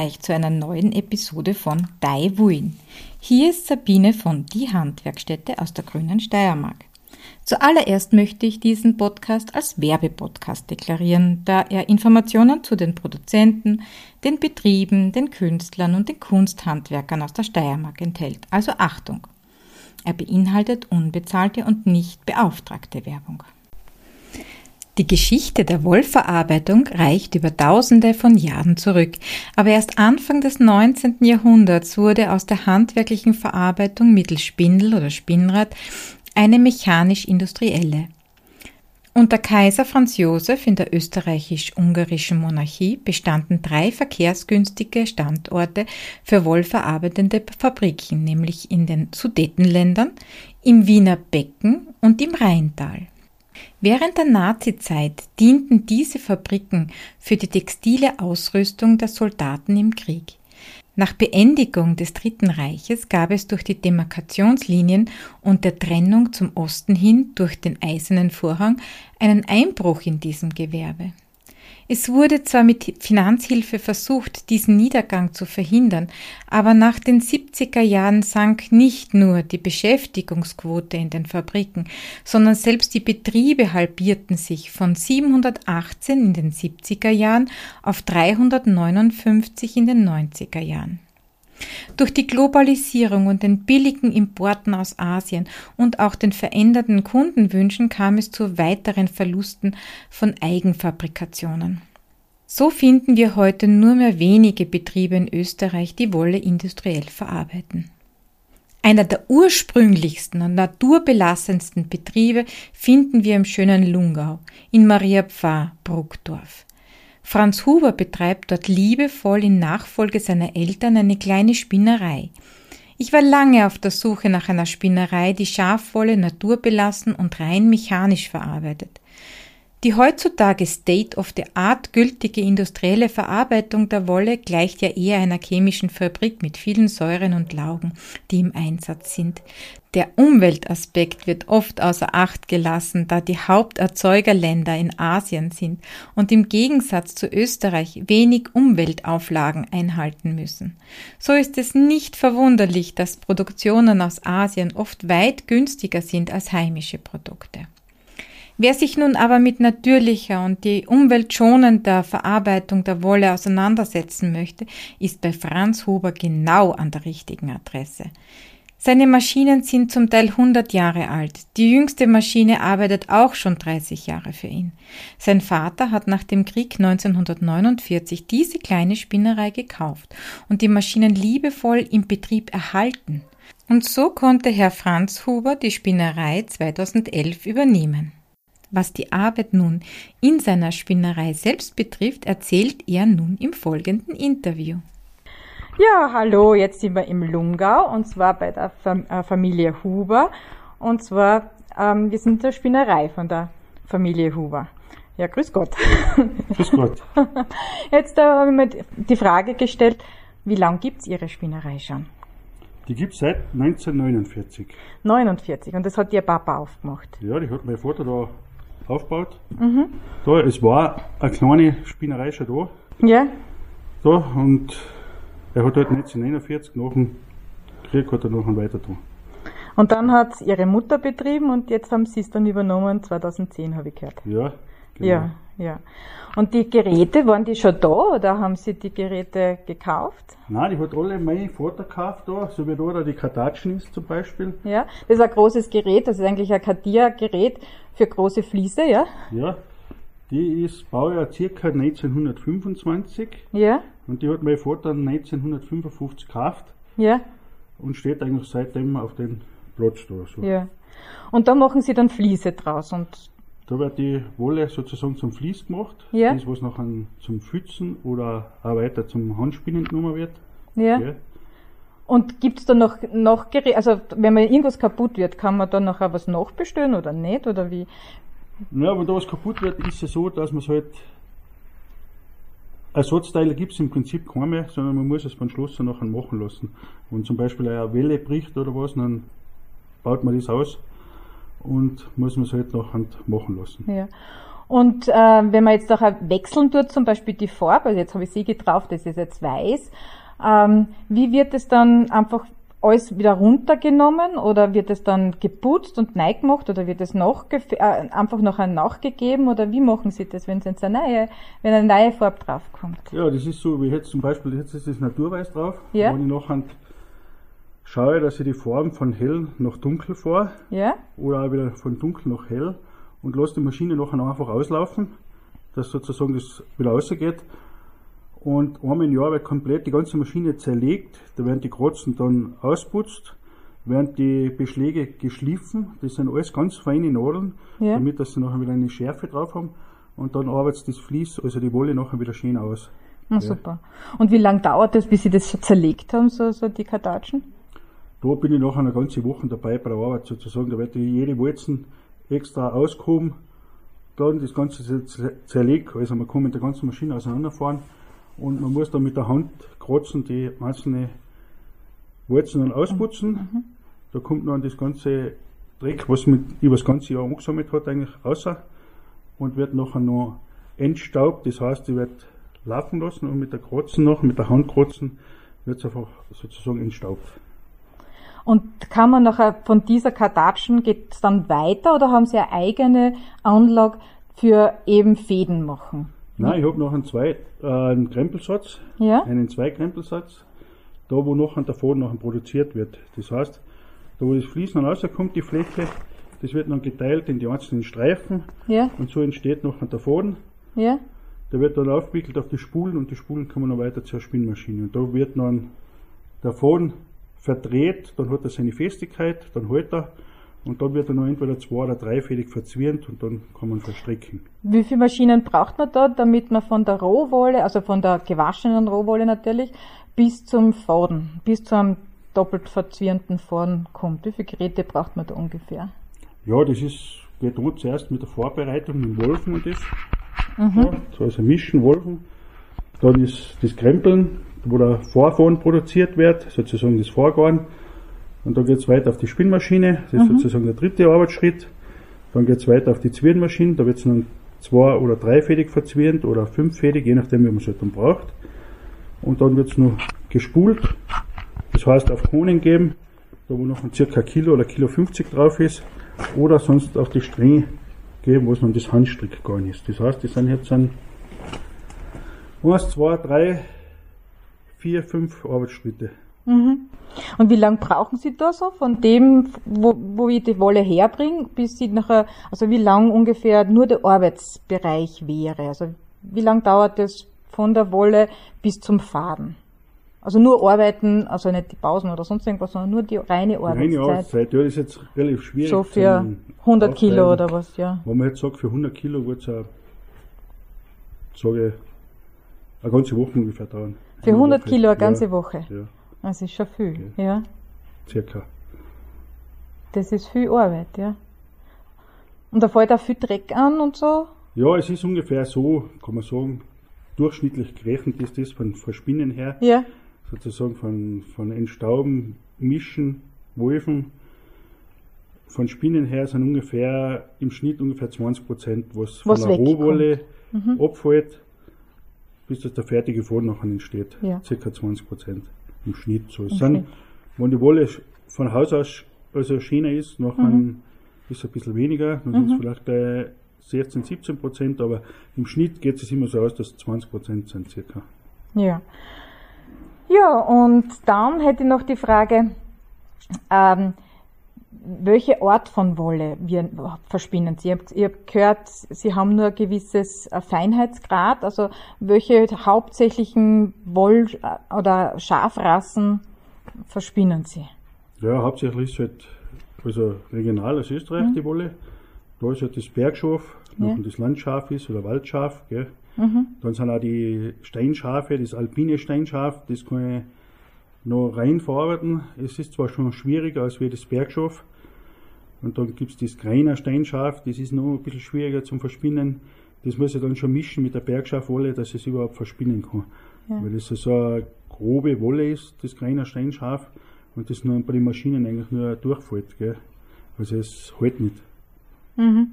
Euch zu einer neuen Episode von Dai Wuin. Hier ist Sabine von Die Handwerkstätte aus der Grünen Steiermark. Zuallererst möchte ich diesen Podcast als Werbepodcast deklarieren, da er Informationen zu den Produzenten, den Betrieben, den Künstlern und den Kunsthandwerkern aus der Steiermark enthält. Also Achtung! Er beinhaltet unbezahlte und nicht beauftragte Werbung. Die Geschichte der Wollverarbeitung reicht über Tausende von Jahren zurück, aber erst Anfang des 19. Jahrhunderts wurde aus der handwerklichen Verarbeitung mittels Spindel oder Spinnrad eine mechanisch-industrielle. Unter Kaiser Franz Josef in der österreichisch-ungarischen Monarchie bestanden drei verkehrsgünstige Standorte für wollverarbeitende Fabriken, nämlich in den Sudetenländern, im Wiener Becken und im Rheintal. Während der Nazizeit dienten diese Fabriken für die textile Ausrüstung der Soldaten im Krieg. Nach Beendigung des Dritten Reiches gab es durch die Demarkationslinien und der Trennung zum Osten hin durch den Eisernen Vorhang einen Einbruch in diesem Gewerbe. Es wurde zwar mit Finanzhilfe versucht, diesen Niedergang zu verhindern, aber nach den 70er Jahren sank nicht nur die Beschäftigungsquote in den Fabriken, sondern selbst die Betriebe halbierten sich von 718 in den 70er Jahren auf 359 in den 90er Jahren. Durch die Globalisierung und den billigen Importen aus Asien und auch den veränderten Kundenwünschen kam es zu weiteren Verlusten von Eigenfabrikationen. So finden wir heute nur mehr wenige Betriebe in Österreich, die Wolle industriell verarbeiten. Einer der ursprünglichsten und naturbelassensten Betriebe finden wir im schönen Lungau in Maria Pfarr, Bruckdorf. Franz Huber betreibt dort liebevoll in Nachfolge seiner Eltern eine kleine Spinnerei. Ich war lange auf der Suche nach einer Spinnerei, die Schafwolle naturbelassen und rein mechanisch verarbeitet. Die heutzutage State of the Art gültige industrielle Verarbeitung der Wolle gleicht ja eher einer chemischen Fabrik mit vielen Säuren und Laugen, die im Einsatz sind. Der Umweltaspekt wird oft außer Acht gelassen, da die Haupterzeugerländer in Asien sind und im Gegensatz zu Österreich wenig Umweltauflagen einhalten müssen. So ist es nicht verwunderlich, dass Produktionen aus Asien oft weit günstiger sind als heimische Produkte. Wer sich nun aber mit natürlicher und die umweltschonender Verarbeitung der Wolle auseinandersetzen möchte, ist bei Franz Huber genau an der richtigen Adresse. Seine Maschinen sind zum Teil 100 Jahre alt. Die jüngste Maschine arbeitet auch schon 30 Jahre für ihn. Sein Vater hat nach dem Krieg 1949 diese kleine Spinnerei gekauft und die Maschinen liebevoll im Betrieb erhalten. Und so konnte Herr Franz Huber die Spinnerei 2011 übernehmen. Was die Arbeit nun in seiner Spinnerei selbst betrifft, erzählt er nun im folgenden Interview. Ja, hallo, jetzt sind wir im Lungau und zwar bei der äh, Familie Huber. Und zwar, ähm, wir sind der Spinnerei von der Familie Huber. Ja, grüß Gott. Grüß Gott. Jetzt äh, habe ich mir die Frage gestellt, wie lange gibt's Ihre Spinnerei schon? Die gibt's seit 1949. 49, und das hat Ihr Papa aufgemacht? Ja, die hat mein Vater da aufgebaut. Mhm. Da, es war eine kleine Spinnerei schon da. Ja. Da, und er hat halt 1949 nach dem Krieg hat er noch weiter da. Und dann hat ihre Mutter betrieben und jetzt haben sie es dann übernommen, 2010 habe ich gehört. Ja, genau. Ja, ja. Und die Geräte, waren die schon da oder haben sie die Geräte gekauft? Nein, die hat alle mein Vater gekauft da, so wie da die Kartatschen ist zum Beispiel. Ja, das ist ein großes Gerät, das ist eigentlich ein Katia-Gerät für große Fliese, ja? Ja, die ist Baujahr circa 1925. Ja. Und die hat mein Vater 1955 gekauft. Ja. Und steht eigentlich seitdem auf dem Platz da. So. Ja. Und da machen sie dann Fliese draus und da wird die Wolle sozusagen zum Vlies gemacht, ja. das was nachher zum Pfützen oder auch weiter zum Handspinnen genommen wird. Ja. ja. Und gibt's da noch, noch Geräte, also wenn man irgendwas kaputt wird, kann man dann nachher was nachbestellen oder nicht, oder wie? Ja, wenn da was kaputt wird, ist es so, dass man es halt, Ersatzteile gibt es im Prinzip keine mehr, sondern man muss es beim Schlosser nachher machen lassen. Wenn zum Beispiel eine Welle bricht oder was, dann baut man das aus und muss man es halt nach Hand machen lassen. Ja. Und äh, wenn man jetzt auch wechseln tut, zum Beispiel die Farbe, also jetzt habe ich sie getraut, das ist jetzt weiß, ähm, wie wird es dann einfach alles wieder runtergenommen oder wird es dann geputzt und neu gemacht oder wird es noch äh, einfach noch ein nachgegeben oder wie machen Sie das, wenn jetzt eine neue, wenn eine neue Farbe draufkommt? Ja, das ist so, wie jetzt zum Beispiel, jetzt ist das Naturweiß drauf, Ja. wenn ich nachher schaue, dass ich die Farben von hell nach dunkel fahre Ja? oder auch wieder von dunkel nach hell und lasse die Maschine nachher einfach auslaufen, dass sozusagen das wieder rausgeht. Und einmal im Jahr wird komplett die ganze Maschine zerlegt, da werden die Kratzen dann ausputzt, werden die Beschläge geschliffen, das sind alles ganz feine Nadeln, Ja. damit dass sie nachher wieder eine Schärfe drauf haben und dann arbeitet das Vlies, also die Wolle nachher wieder schön aus. Na, super. Und wie lange dauert das, bis Sie das schon zerlegt haben, so, so die Kartatschen? Da bin ich nachher eine ganze Woche dabei bei der Arbeit sozusagen. Da wird jede Walzen extra ausgehoben, dann das Ganze zer- zer- zerlegt. Also man kann mit der ganzen Maschine auseinanderfahren und man muss dann mit der Hand kratzen, die einzelne Walzen dann ausputzen. Da kommt dann das ganze Dreck, was mit über das ganze Jahr angesammelt hat, eigentlich raus und wird nachher noch entstaubt. Das heißt, die wird laufen lassen und mit der Kratzen noch, mit der Hand kratzen, wird es einfach sozusagen entstaubt. Und kann man nachher von dieser Kartatschen, geht es dann weiter oder haben Sie eine eigene Anlage für eben Fäden machen? Nein, ich habe noch einen, zwei, äh, einen Krempelsatz, Ja? einen Zweikrempelsatz, da wo noch der Faden nachher produziert wird. Das heißt, da wo das Fließen dann rauskommt, die Fläche, das wird dann geteilt in die einzelnen Streifen Ja? und so entsteht noch der Faden. Ja? Der wird dann aufgewickelt auf die Spulen und die Spulen kommen dann weiter zur Spinnmaschine. Und da wird dann der Faden verdreht, dann hat er seine Festigkeit, dann hält er und dann wird er noch entweder zwei- oder dreifädig verzwirnt und dann kann man verstricken. Wie viele Maschinen braucht man da, damit man von der Rohwolle, also von der gewaschenen Rohwolle natürlich, bis zum Faden, bis zu einem doppelt verzwirnten Faden kommt? Wie viele Geräte braucht man da ungefähr? Ja, das ist, geht an zuerst mit der Vorbereitung, mit dem Wolfen und das. Ja, so also Mischen, Wolfen. Dann ist das Krempeln, wo der Vorfahren produziert wird, sozusagen das Vorgarn. Und dann geht's weiter auf die Spinnmaschine, das ist sozusagen der dritte Arbeitsschritt. Dann geht's weiter auf die Zwirnmaschine, da wird's dann zwei- oder dreifädig verzwirnt oder fünffädig, je nachdem, wie man es halt dann braucht. Und dann wird's noch gespult, das heißt auf Kohlen geben, da wo noch ein circa Kilo oder Kilo 50 drauf ist, oder sonst auf die Stränge geben, wo es dann das Handstrickgarn ist. Das heißt, das sind jetzt ein 1, 2, 3, 4, 5 Arbeitsschritte. Und wie lange brauchen Sie da so von dem, wo, wo ich die Wolle herbringe, bis Sie nachher, also wie lang ungefähr nur der Arbeitsbereich wäre? Also wie lang dauert es von der Wolle bis zum Faden? Also nur arbeiten, also nicht die Pausen oder sonst irgendwas, sondern nur die reine Die reine Arbeitszeit. Arbeitszeit, ja, das ist jetzt relativ schwierig. So für zum 100 Kilo oder was, ja. Wenn man jetzt sagt, für 100 Kilo wird es auch, sage ich, eine ganze Woche ungefähr dauern. Für 100 Woche. Kilo eine ganze ja, Woche. Ja, Das ist schon viel, Okay. ja. circa. Das ist viel Arbeit, ja. Und da fällt auch viel Dreck an und so. Ja, es ist ungefähr so, kann man sagen, durchschnittlich gerechnet ist das von, von Spinnen her. Ja. sozusagen von, von Entstauben, Mischen, Wolfen. Von Spinnen her sind ungefähr im Schnitt ungefähr 20 Prozent, was, Was von der. Rohwolle abfällt, bis das der fertige Faden nachher entsteht. Ja. Circa 20 Prozent im Schnitt. So. Okay. sind, wenn die Wolle von Haus aus also schöner ist, nachher Mhm. ist es ein bisschen weniger, dann sind es vielleicht äh, 16, 17 Prozent, aber im Schnitt geht es immer so aus, dass 20 Prozent sind circa. Ja. Ja, und dann hätte ich noch die Frage, ähm, welche Art von Wolle wir verspinnen Sie? Ich habe ich hab gehört, Sie haben nur ein gewisses äh, Feinheitsgrad, also welche hauptsächlichen Woll- oder Schafrassen verspinnen Sie? Ja, hauptsächlich ist halt, also regional aus Österreich die Wolle. Da ist halt das Bergschaf, Ja. das Landschaf ist oder Waldschaf, gell. Dann sind auch die Steinschafe, das alpine Steinschaf, das kann ich noch rein verarbeiten. Es ist zwar schon schwieriger als wie das Bergschaf. Und dann gibt's das Greiner Steinschaf, das ist noch ein bisschen schwieriger zum Verspinnen. Das muss ich dann schon mischen mit der Bergschafwolle, dass ich es überhaupt verspinnen kann. Ja. Weil das so eine grobe Wolle ist, das Greiner Steinschaf, und das nur bei den Maschinen eigentlich nur durchfällt. Gell? Also es hält nicht. Mhm.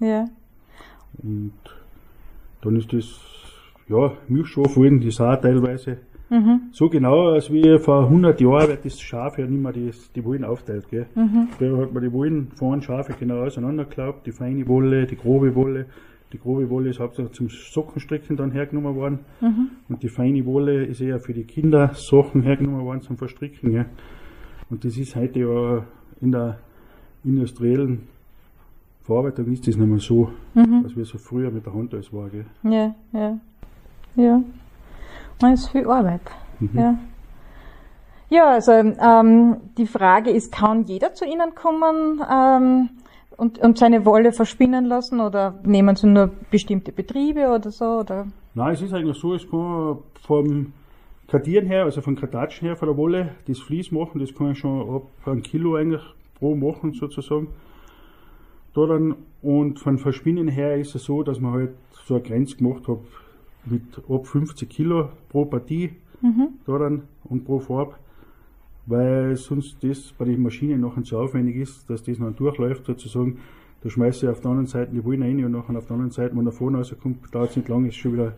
Ja. Und dann ist das, ja, Milchschafwolllen, die auch teilweise mhm. so genau, als wie vor 100 Jahren wird das Schaf ja nicht mehr die, die Wollen aufteilt, gell. Mhm. Da hat man die Wollen vorne Schafe genau auseinandergeklappt, die feine Wolle, die grobe Wolle. Die grobe Wolle ist hauptsächlich zum Sockenstricken dann hergenommen worden. Mhm. Und die feine Wolle ist eher für die Kinder Sachen hergenommen worden zum Verstricken, gell. Und das ist heute ja in der industriellen Verarbeitung ist das nicht mehr so, mhm. als wie so früher mit der Hand alles war. Gell? Ja, ja. Ja. Man ist viel Arbeit. Mhm. Ja. Ja, also ähm, die Frage ist, kann jeder zu Ihnen kommen ähm, und, und seine Wolle verspinnen lassen oder nehmen Sie nur bestimmte Betriebe oder so? Oder? Nein, es ist eigentlich so, es kann vom Kartieren her, also von Kartatschen her von der Wolle, das Vlies machen, das kann ich schon ab ein Kilo eigentlich pro machen sozusagen. Da dann, und von Verspinnen her ist es so, dass man halt so eine Grenze gemacht hat mit ab 50 Kilo pro Partie mhm. da dann und pro Farbe, weil sonst das bei den Maschinen nachher zu aufwendig ist, dass das noch durchläuft sozusagen. Da schmeiße ich auf der anderen Seite die Wolle rein und nachher auf der anderen Seite, wenn er vorne rauskommt, dauert es nicht lang, ist schon wieder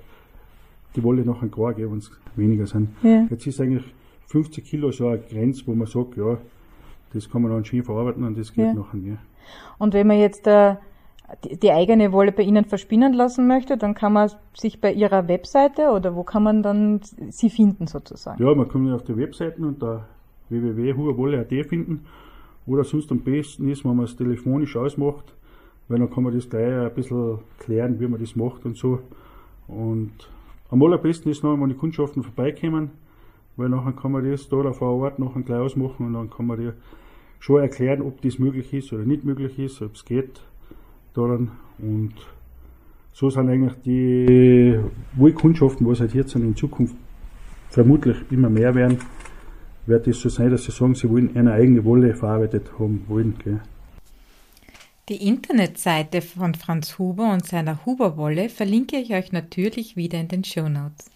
die Wolle nachher gar, wenn es weniger sind. Ja. Jetzt ist eigentlich 50 Kilo so eine Grenze, wo man sagt, ja, das kann man dann schön verarbeiten und das geht ja. nachher mehr. Und wenn man jetzt äh, die, die, eigene Wolle bei Ihnen verspinnen lassen möchte, dann kann man sich bei Ihrer Webseite oder wo kann man dann Sie finden sozusagen? Ja, man kann auf der Webseite unter www.huerwolle.at finden oder sonst am besten ist, wenn man es telefonisch ausmacht, weil dann kann man das gleich ein bisschen klären, wie man das macht und so. Und am allerbesten ist noch, wenn die Kundschaften vorbeikommen, weil nachher kann man das da vor Ort noch gleich ausmachen und dann kann man die schon erklären, ob das möglich ist oder nicht möglich ist, ob es geht daran. Und so sind eigentlich die Wohlkundschaften, was halt jetzt in Zukunft vermutlich immer mehr werden, wird es so sein, dass sie sagen, sie wollen eine eigene Wolle verarbeitet haben wollen. Gell. Die Internetseite von Franz Huber und seiner Huberwolle verlinke ich euch natürlich wieder in den Show Notes.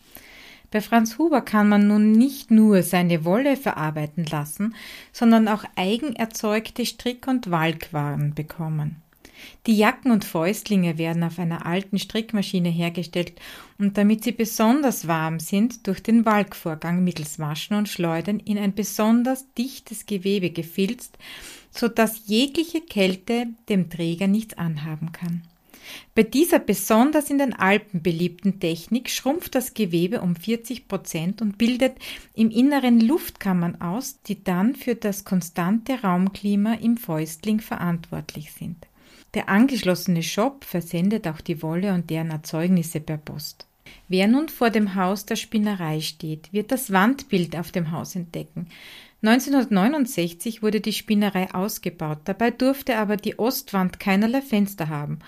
Bei Franz Huber kann man nun nicht nur seine Wolle verarbeiten lassen, sondern auch eigen erzeugte Strick- und Walkwaren bekommen. Die Jacken und Fäustlinge werden auf einer alten Strickmaschine hergestellt und damit sie besonders warm sind, durch den Walkvorgang mittels Waschen und Schleudern in ein besonders dichtes Gewebe gefilzt, so dass jegliche Kälte dem Träger nichts anhaben kann. Bei dieser besonders in den Alpen beliebten Technik schrumpft das Gewebe um 40 Prozent und bildet im Inneren Luftkammern aus, die dann für das konstante Raumklima im Fäustling verantwortlich sind. Der angeschlossene Shop versendet auch die Wolle und deren Erzeugnisse per Post. Wer nun vor dem Haus der Spinnerei steht, wird das Wandbild auf dem Haus entdecken. 1969 wurde die Spinnerei ausgebaut, dabei durfte aber die Ostwand keinerlei Fenster haben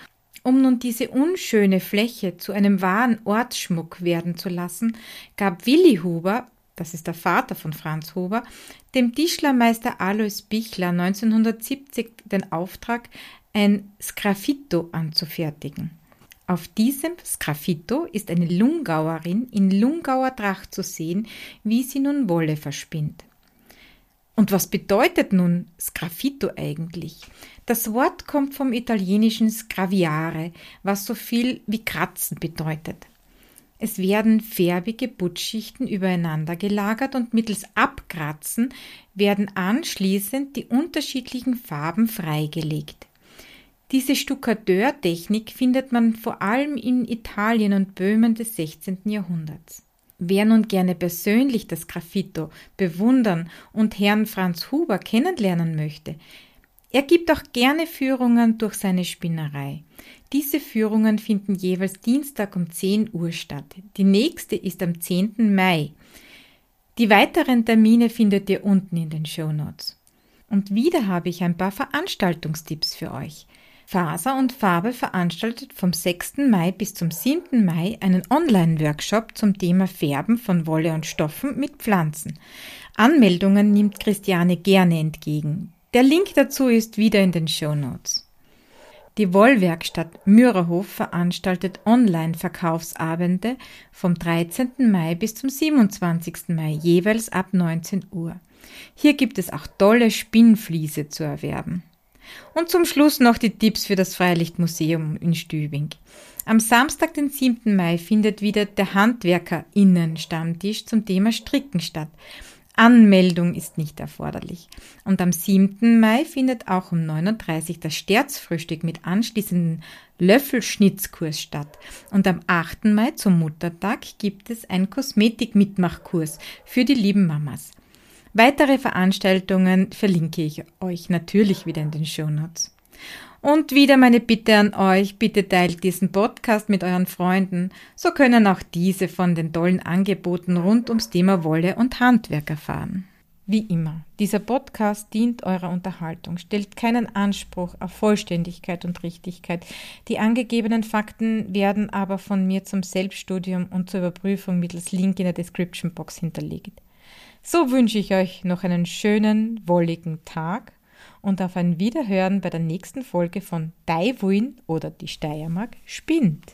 um nun diese unschöne Fläche zu einem wahren Ortsschmuck werden zu lassen, gab Willi Huber, das ist der Vater von Franz Huber, dem Tischlermeister Alois Bichler 1970 den Auftrag, ein Sgraffito anzufertigen. Auf diesem Sgraffito ist eine Lungauerin in Lungauer Tracht zu sehen, wie sie nun Wolle verspinnt. Und was bedeutet nun Sgraffito eigentlich? Das Wort kommt vom italienischen sgraviare, was so viel wie kratzen bedeutet. Es werden färbige Buttschichten übereinander gelagert und mittels Abkratzen werden anschließend die unterschiedlichen Farben freigelegt. Diese Stuckateurtechnik findet man vor allem in Italien und Böhmen des 16. Jahrhunderts. Wer nun gerne persönlich das Graffito bewundern und Herrn Franz Huber kennenlernen möchte, er gibt auch gerne Führungen durch seine Spinnerei. Diese Führungen finden jeweils Dienstag um 10 Uhr statt. Die nächste ist am 10. Mai. Die weiteren Termine findet ihr unten in den Show Notes. Und wieder habe ich ein paar Veranstaltungstipps für euch. Faser und Farbe veranstaltet vom 6. Mai bis zum 7. Mai einen Online-Workshop zum Thema Färben von Wolle und Stoffen mit Pflanzen. Anmeldungen nimmt Christiane gerne entgegen. Der Link dazu ist wieder in den Show Notes. Die Wollwerkstatt Mürerhof veranstaltet Online-Verkaufsabende vom 13. Mai bis zum 27. Mai, jeweils ab 19 Uhr. Hier gibt es auch tolle Spinnfliese zu erwerben. Und zum Schluss noch die Tipps für das Freilichtmuseum in Stübing. Am Samstag, den 7. Mai, findet wieder der HandwerkerInnen-Stammtisch zum Thema Stricken statt. Anmeldung ist nicht erforderlich. Und am 7. Mai findet auch um 39 das Sterzfrühstück mit anschließendem Löffelschnitzkurs statt. Und am 8. Mai zum Muttertag gibt es einen Kosmetik-Mitmachkurs für die lieben Mamas. Weitere Veranstaltungen verlinke ich euch natürlich wieder in den Shownotes. Und wieder meine Bitte an euch, bitte teilt diesen Podcast mit euren Freunden, so können auch diese von den tollen Angeboten rund ums Thema Wolle und Handwerk erfahren. Wie immer, dieser Podcast dient eurer Unterhaltung, stellt keinen Anspruch auf Vollständigkeit und Richtigkeit. Die angegebenen Fakten werden aber von mir zum Selbststudium und zur Überprüfung mittels Link in der Description Box hinterlegt. So wünsche ich euch noch einen schönen, wolligen Tag und auf ein Wiederhören bei der nächsten Folge von Daiwuin oder die Steiermark spinnt.